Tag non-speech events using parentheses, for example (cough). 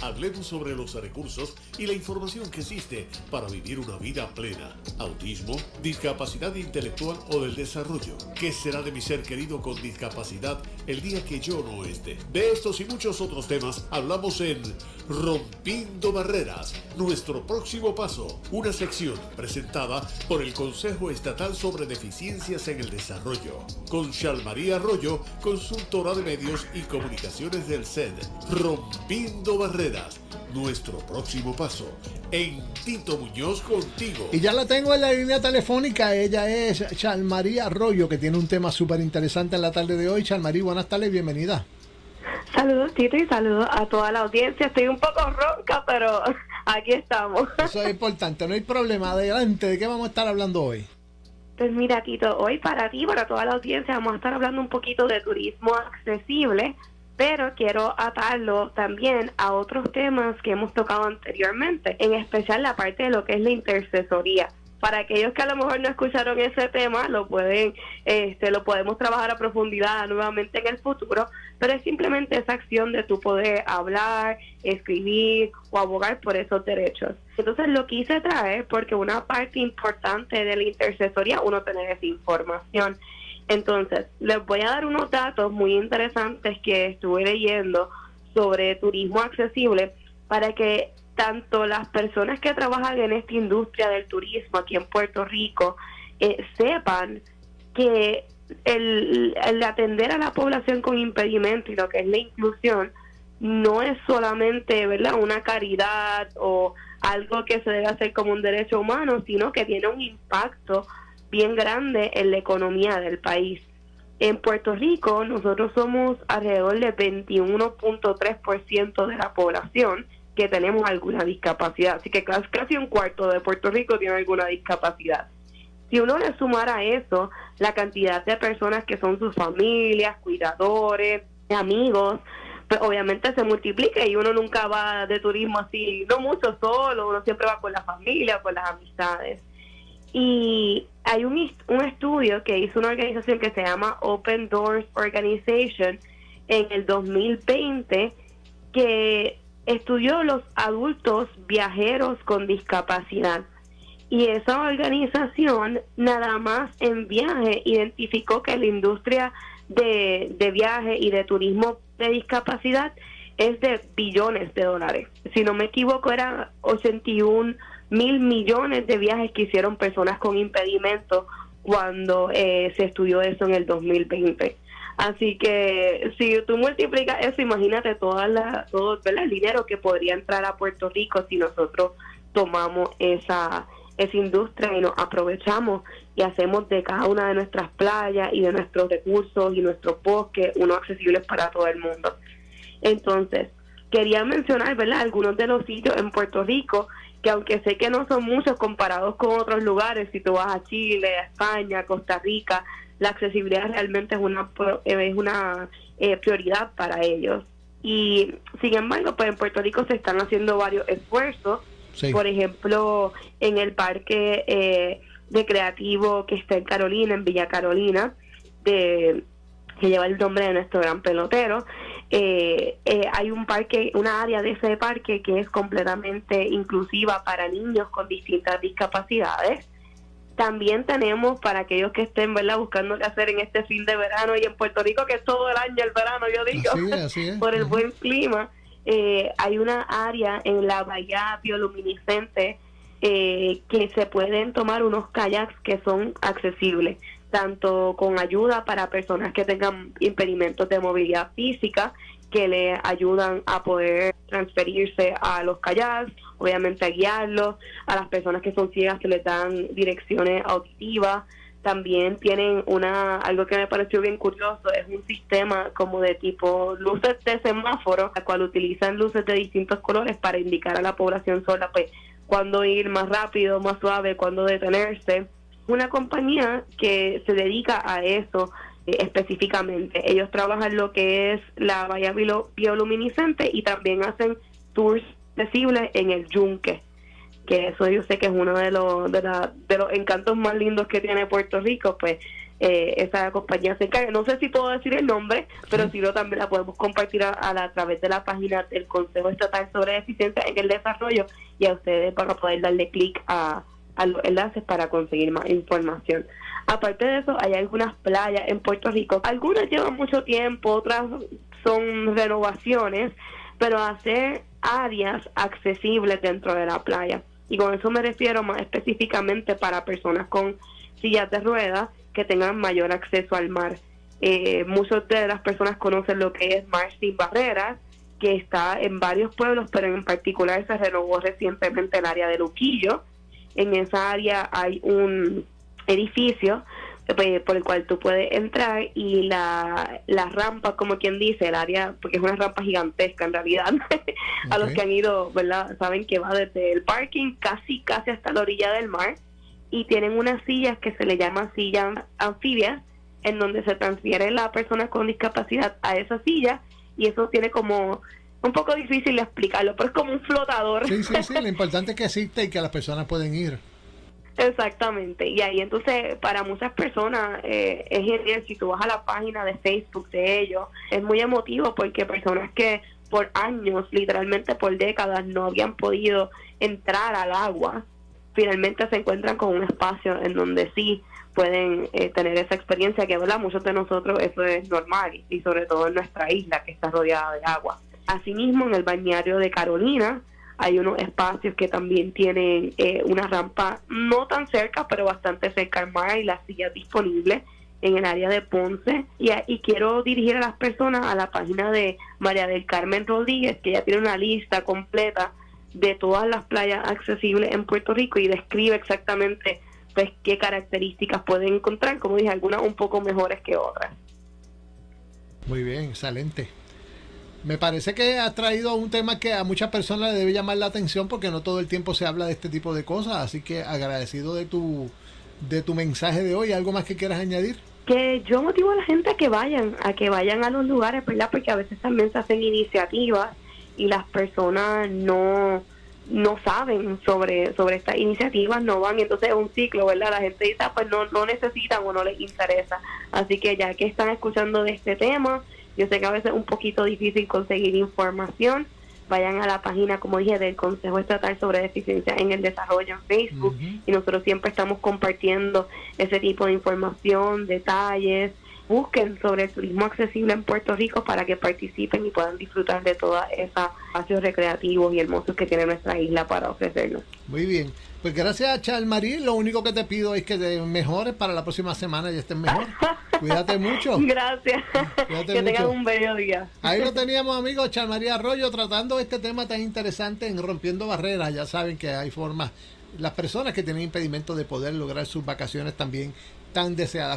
hablemos sobre los recursos y la información que existe para vivir una vida plena. Autismo, discapacidad intelectual o del desarrollo. ¿Qué será de mi ser querido con discapacidad el día que yo no esté? De estos y muchos otros temas hablamos en Rompiendo Barreras, nuestro próximo paso, una sección presentada por el Consejo Estatal sobre Deficiencias en el Desarrollo, con María Arroyo, consultora de medios y comunicaciones del SED. Rompiendo Barreras, nuestro próximo paso. En Tito Muñoz contigo. Y ya la tengo en la línea telefónica. Ella es María Arroyo, que tiene un tema súper interesante en la tarde de hoy. María, buenas tardes, bienvenida. Saludos, Tito, y saludos a toda la audiencia. Estoy un poco ronca, pero aquí estamos. Eso es importante, no hay problema. Adelante, ¿de qué vamos a estar hablando hoy? Pues mira, Tito, hoy para ti, para toda la audiencia, vamos a estar hablando un poquito de turismo accesible, pero quiero atarlo también a otros temas que hemos tocado anteriormente, en especial la parte de lo que es la intercesoría para aquellos que a lo mejor no escucharon ese tema, lo pueden, este, lo podemos trabajar a profundidad nuevamente en el futuro, pero es simplemente esa acción de tu poder hablar, escribir o abogar por esos derechos. Entonces lo quise traer porque una parte importante de la intercesoría, uno tener esa información. Entonces, les voy a dar unos datos muy interesantes que estuve leyendo sobre turismo accesible para que tanto las personas que trabajan en esta industria del turismo aquí en Puerto Rico eh, sepan que el, atender a la población con impedimento y lo que es la inclusión no es solamente verdad una caridad o algo que se debe hacer como un derecho humano, sino que tiene un impacto bien grande en la economía del país. En Puerto Rico nosotros somos alrededor del 21.3% de la población que tenemos alguna discapacidad. Así que casi un cuarto de Puerto Rico tiene alguna discapacidad. Si uno le sumara a eso la cantidad de personas que son sus familias, cuidadores, amigos, pues obviamente se multiplica y uno nunca va de turismo así, no mucho solo, uno siempre va con la familia, con las amistades. Y hay un, un estudio que hizo una organización que se llama Open Doors Organization en el 2020 que estudió los adultos viajeros con discapacidad. Y esa organización nada más en viaje identificó que la industria de, de viaje y de turismo de discapacidad es de billones de dólares. Si no me equivoco, eran 81 mil millones de viajes que hicieron personas con impedimento cuando eh, se estudió eso en el 2020. Así que si tú multiplicas eso, imagínate toda la, todo el dinero que podría entrar a Puerto Rico si nosotros tomamos esa, esa industria y nos aprovechamos y hacemos de cada una de nuestras playas y de nuestros recursos y nuestros bosques uno accesibles para todo el mundo. Entonces, quería mencionar ¿verdad? algunos de los sitios en Puerto Rico que aunque sé que no son muchos comparados con otros lugares, si tú vas a Chile, a España, Costa Rica, la accesibilidad realmente es una es una eh, prioridad para ellos. Y sin embargo pues en Puerto Rico se están haciendo varios esfuerzos. Por ejemplo en el parque eh, recreativo que está en Carolina en Villa Carolina de que lleva el nombre de nuestro gran pelotero eh, eh, hay un parque, una área de ese parque que es completamente inclusiva para niños con distintas discapacidades. También tenemos para aquellos que estén ¿verdad? buscando qué hacer en este fin de verano y en Puerto Rico, que es todo el año el verano, yo digo, (laughs) por el buen clima. Eh, hay una área en la bahía bioluminiscente eh, que se pueden tomar unos kayaks que son accesibles, tanto con ayuda para personas que tengan impedimentos de movilidad física, que le ayudan a poder transferirse a los kayaks, obviamente a guiarlos, a las personas que son ciegas se les dan direcciones auditivas, también tienen una algo que me pareció bien curioso es un sistema como de tipo luces de semáforo la cual utilizan luces de distintos colores para indicar a la población sola pues cuándo ir más rápido más suave cuándo detenerse una compañía que se dedica a eso eh, específicamente. Ellos trabajan lo que es la valla bioluminiscente y también hacen tours accesibles en el yunque, que eso yo sé que es uno de los, de, los encantos más lindos que tiene Puerto Rico, pues eh, esa compañía se encarga. No sé si puedo decir el nombre, pero si no, también la podemos compartir a, a, través de la página del Consejo Estatal sobre Eficiencia en el Desarrollo y a ustedes van a poder darle clic a, a los enlaces para conseguir más información. Aparte de eso, hay algunas playas en Puerto Rico. Algunas llevan mucho tiempo, otras son renovaciones, pero hacer áreas accesibles dentro de la playa. Y con eso me refiero más específicamente para personas con sillas de ruedas que tengan mayor acceso al mar. Eh, muchas de las personas conocen lo que es Mar Sin Barreras, que está en varios pueblos, pero en particular se renovó recientemente el área de Luquillo. En esa área hay un edificio eh, por el cual tú puedes entrar y la, la rampa, como quien dice, el área, porque es una rampa gigantesca en realidad, (laughs) a los que han ido, ¿verdad? Saben que va desde el parking casi, casi hasta la orilla del mar y tienen unas sillas que se le llaman sillas anfibias, en donde se transfiere la persona con discapacidad a esa silla y eso tiene como un poco difícil de explicarlo, pero es como un flotador. Sí, sí, sí, lo (laughs) importante es que existe y que las personas pueden ir. Exactamente, y ahí entonces para muchas personas eh, es genial, si tú vas a la página de Facebook de ellos, es muy emotivo porque personas que por años, literalmente por décadas, no habían podido entrar al agua, finalmente se encuentran con un espacio en donde sí pueden eh, tener esa experiencia que, ¿verdad? Muchos de nosotros eso es normal y sobre todo en nuestra isla que está rodeada de agua. Asimismo, en el bañario de Carolina, hay unos espacios que también tienen eh, una rampa no tan cerca, pero bastante cerca al mar y las sillas disponibles en el área de Ponce. Y, y quiero dirigir a las personas a la página de María del Carmen Rodríguez, que ya tiene una lista completa de todas las playas accesibles en Puerto Rico y describe exactamente pues qué características pueden encontrar, como dije, algunas un poco mejores que otras. Muy bien, excelente. Me parece que has traído un tema que a muchas personas le debe llamar la atención porque no todo el tiempo se habla de este tipo de cosas, así que agradecido de tu de tu mensaje de hoy, ¿algo más que quieras añadir? Que yo motivo a la gente a que vayan, a que vayan a los lugares, ¿verdad? Porque a veces también se hacen iniciativas y las personas no no saben sobre sobre estas iniciativas, no van, entonces es un ciclo, ¿verdad? La gente dice, ah, pues no, no necesitan o no les interesa. Así que ya que están escuchando de este tema, yo sé que a veces es un poquito difícil conseguir información. Vayan a la página, como dije, del Consejo Estatal sobre Deficiencia en el Desarrollo en Facebook y nosotros siempre estamos compartiendo ese tipo de información, detalles. Busquen sobre el turismo accesible en Puerto Rico para que participen y puedan disfrutar de todos esos espacios recreativos y hermosos que tiene nuestra isla para ofrecernos. Muy bien. Pues gracias, Chalmarí. Lo único que te pido es que te mejores para la próxima semana y estés mejor. (laughs) Cuídate mucho. Gracias. que tengan un bello día. Ahí lo teníamos, amigos. Chalmarí Arroyo tratando este tema tan interesante en Rompiendo Barreras. Ya saben que hay formas. Las personas que tienen impedimento de poder lograr sus vacaciones también tan deseadas.